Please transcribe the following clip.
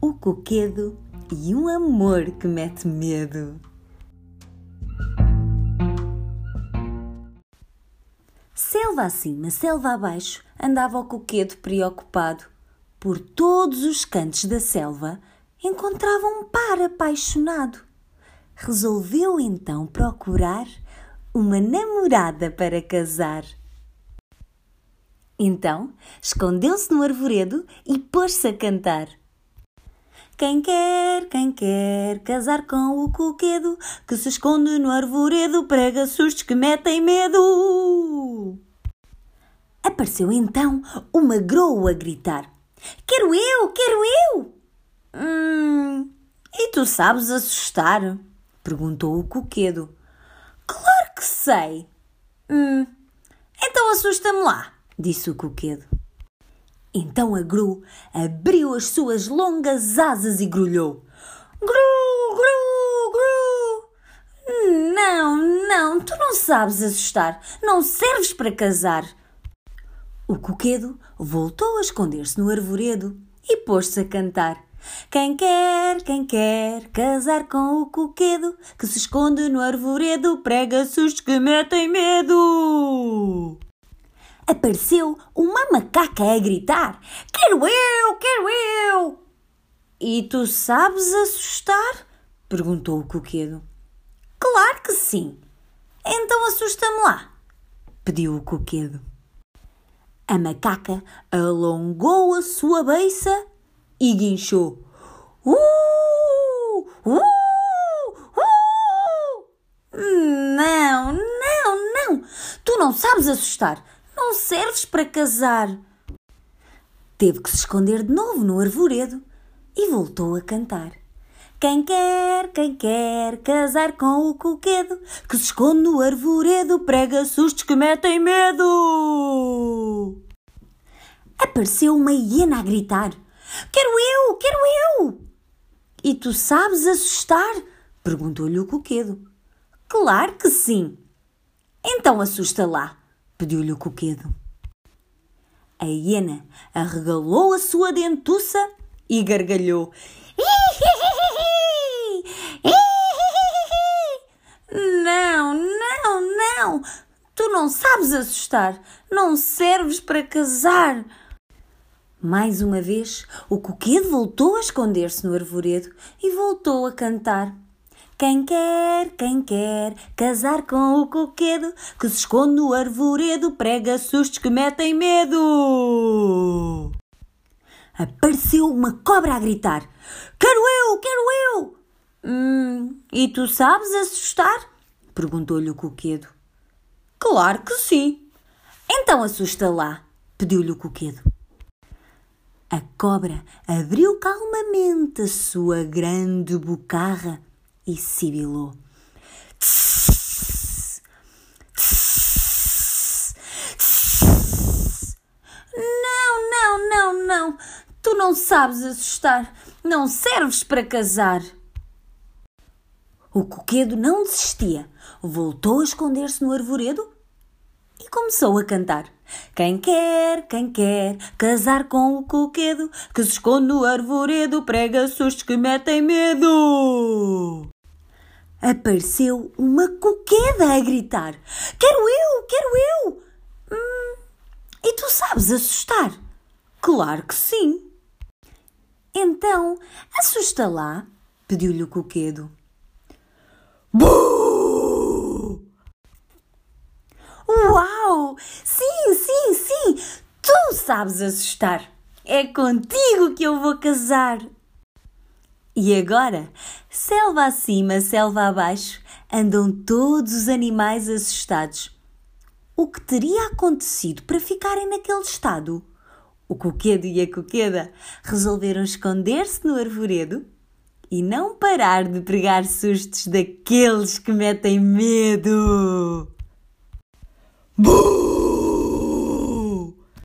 o coquedo e um amor que mete medo. Selva acima, selva abaixo, andava o coquedo preocupado. Por todos os cantos da selva encontrava um par apaixonado. Resolveu então procurar uma namorada para casar. Então escondeu-se no arvoredo e pôs-se a cantar. Quem quer, quem quer casar com o coquedo que se esconde no arvoredo prega sustos que metem medo. Apareceu então uma groa a gritar: Quero eu, quero eu! Hum, e tu sabes assustar? perguntou o coquedo. Claro que sei! Hum, então assusta-me lá, disse o coquedo. Então a Gru abriu as suas longas asas e grulhou: Gru, Gru, Gru! Não, não, tu não sabes assustar, não serves para casar. O coquedo voltou a esconder-se no arvoredo e pôs-se a cantar. Quem quer, quem quer casar com o coquedo que se esconde no arvoredo prega sustos que metem medo apareceu uma macaca a gritar: Quero eu, quero eu! E tu sabes assustar? perguntou o coquedo. Claro que sim. Então assusta-me lá, pediu o coquedo. A macaca alongou a sua beiça e guinchou. Uh! Uh! Uh! Não, não, não! Tu não sabes assustar não serves para casar. Teve que se esconder de novo no arvoredo e voltou a cantar. Quem quer, quem quer casar com o coquedo que se esconde no arvoredo prega sustos que metem medo. Apareceu uma hiena a gritar: Quero eu, quero eu! E tu sabes assustar? perguntou-lhe o coquedo. Claro que sim. Então assusta lá pediu-lhe o coquedo. A hiena arregalou a sua dentuça e gargalhou. Não, não, não! Tu não sabes assustar, não serves para casar. Mais uma vez, o coquedo voltou a esconder-se no arvoredo e voltou a cantar. Quem quer, quem quer casar com o coquedo que se esconde no arvoredo prega sustos que metem medo. Apareceu uma cobra a gritar: Quero eu, quero eu! Hum, e tu sabes assustar? perguntou-lhe o coquedo. Claro que sim. Então assusta lá, pediu-lhe o coquedo. A cobra abriu calmamente a sua grande bocarra e sibilou. Não, não, não, não. Tu não sabes assustar. Não serves para casar. O coquedo não desistia. Voltou a esconder-se no arvoredo e começou a cantar. Quem quer, quem quer casar com o coquedo que se esconde no arvoredo prega sustos que metem medo apareceu uma coqueda a gritar: Quero eu, quero eu! Hum, e tu sabes assustar? Claro que sim! Então, assusta lá, pediu-lhe o coquedo. Buh! Uau! Sim, sim, sim! Tu sabes assustar! É contigo que eu vou casar! E agora, selva acima, selva abaixo, andam todos os animais assustados. O que teria acontecido para ficarem naquele estado? O coquedo e a coqueda resolveram esconder-se no arvoredo e não parar de pregar sustos daqueles que metem medo.